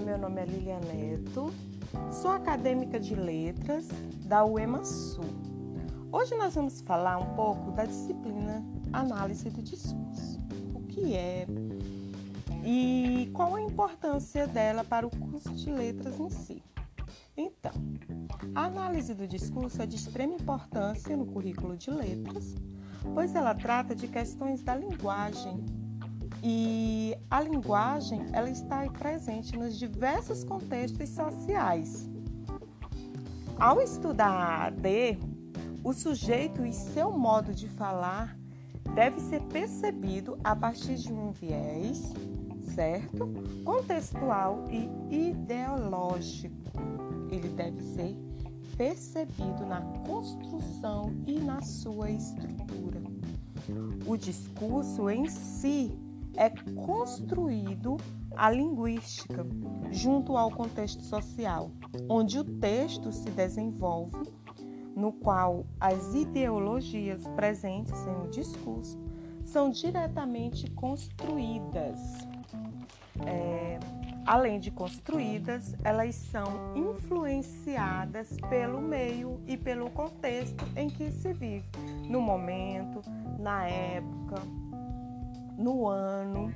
Meu nome é Lilia Neto, sou acadêmica de letras da UEMA Sul. Hoje nós vamos falar um pouco da disciplina Análise do Discurso. O que é e qual a importância dela para o curso de letras em si. Então, a análise do discurso é de extrema importância no currículo de letras, pois ela trata de questões da linguagem e a linguagem ela está presente nos diversos contextos sociais. Ao estudar a AD, o sujeito e seu modo de falar deve ser percebido a partir de um viés, certo? Contextual e ideológico. Ele deve ser percebido na construção e na sua estrutura. O discurso em si é construído a linguística junto ao contexto social, onde o texto se desenvolve, no qual as ideologias presentes em um discurso são diretamente construídas. É, além de construídas, elas são influenciadas pelo meio e pelo contexto em que se vive, no momento, na época, no ano.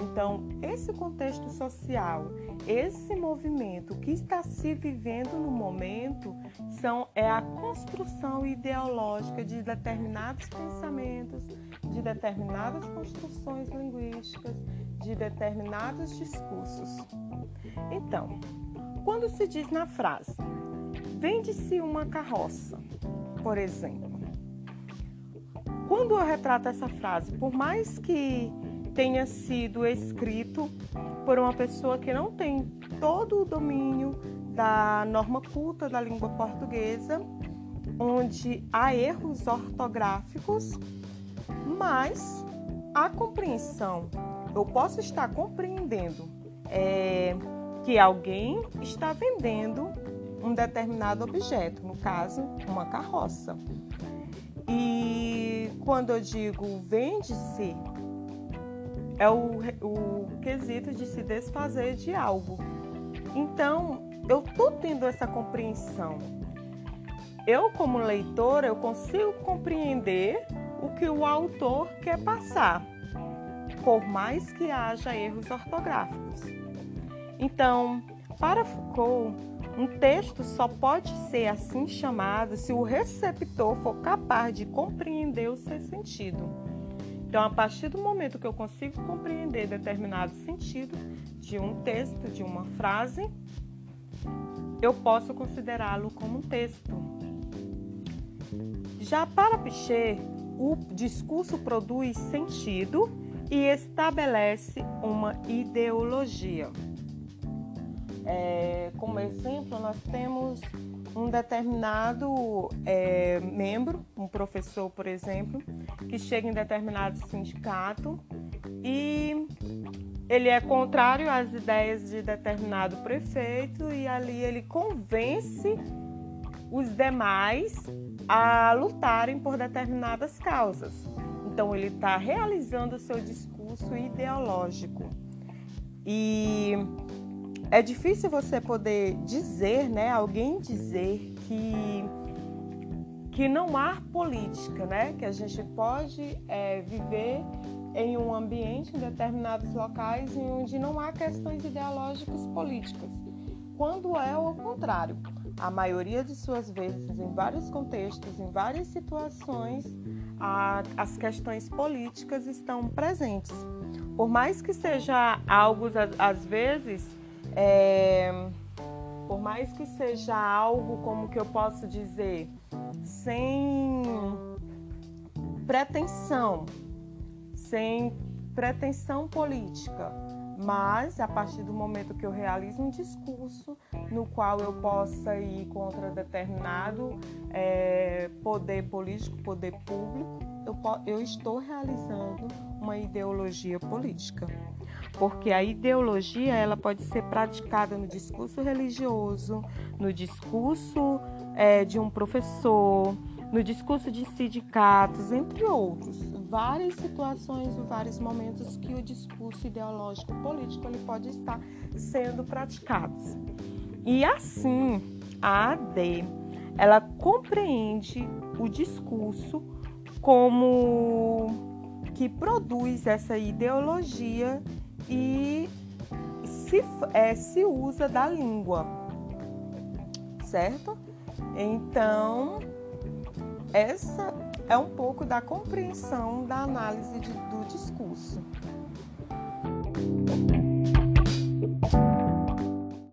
Então, esse contexto social, esse movimento que está se vivendo no momento, são, é a construção ideológica de determinados pensamentos, de determinadas construções linguísticas, de determinados discursos. Então, quando se diz na frase, vende-se uma carroça, por exemplo, quando eu retrato essa frase, por mais que tenha sido escrito por uma pessoa que não tem todo o domínio da norma culta da língua portuguesa, onde há erros ortográficos, mas a compreensão, eu posso estar compreendendo é, que alguém está vendendo um determinado objeto, no caso, uma carroça. E quando eu digo vende-se, é o, o quesito de se desfazer de algo. Então, eu estou tendo essa compreensão. Eu, como leitora, eu consigo compreender o que o autor quer passar, por mais que haja erros ortográficos. Então, para Foucault, um texto só pode ser assim chamado se o receptor for capaz de compreender o seu sentido. Então, a partir do momento que eu consigo compreender determinado sentido de um texto, de uma frase, eu posso considerá-lo como um texto. Já para Pichet, o discurso produz sentido e estabelece uma ideologia. É, como exemplo, nós temos um determinado é, membro, um professor, por exemplo, que chega em determinado sindicato e ele é contrário às ideias de determinado prefeito e ali ele convence os demais a lutarem por determinadas causas. Então ele está realizando o seu discurso ideológico. E é difícil você poder dizer, né, alguém dizer que que não há política, né, que a gente pode é, viver em um ambiente em determinados locais em onde não há questões ideológicas políticas, quando é o contrário. A maioria de suas vezes, em vários contextos, em várias situações, a, as questões políticas estão presentes. Por mais que seja algo, às vezes, é, por mais que seja algo como que eu posso dizer, sem pretensão, sem pretensão política, mas a partir do momento que eu realizo um discurso no qual eu possa ir contra determinado é, poder político, poder público, eu, eu estou realizando uma ideologia política. Porque a ideologia ela pode ser praticada no discurso religioso, no discurso é, de um professor, no discurso de sindicatos, entre outros, várias situações vários momentos que o discurso ideológico político ele pode estar sendo praticado. E assim, a AD, ela compreende o discurso como que produz essa ideologia e se, é, se usa da língua, certo? Então, essa é um pouco da compreensão da análise de, do discurso.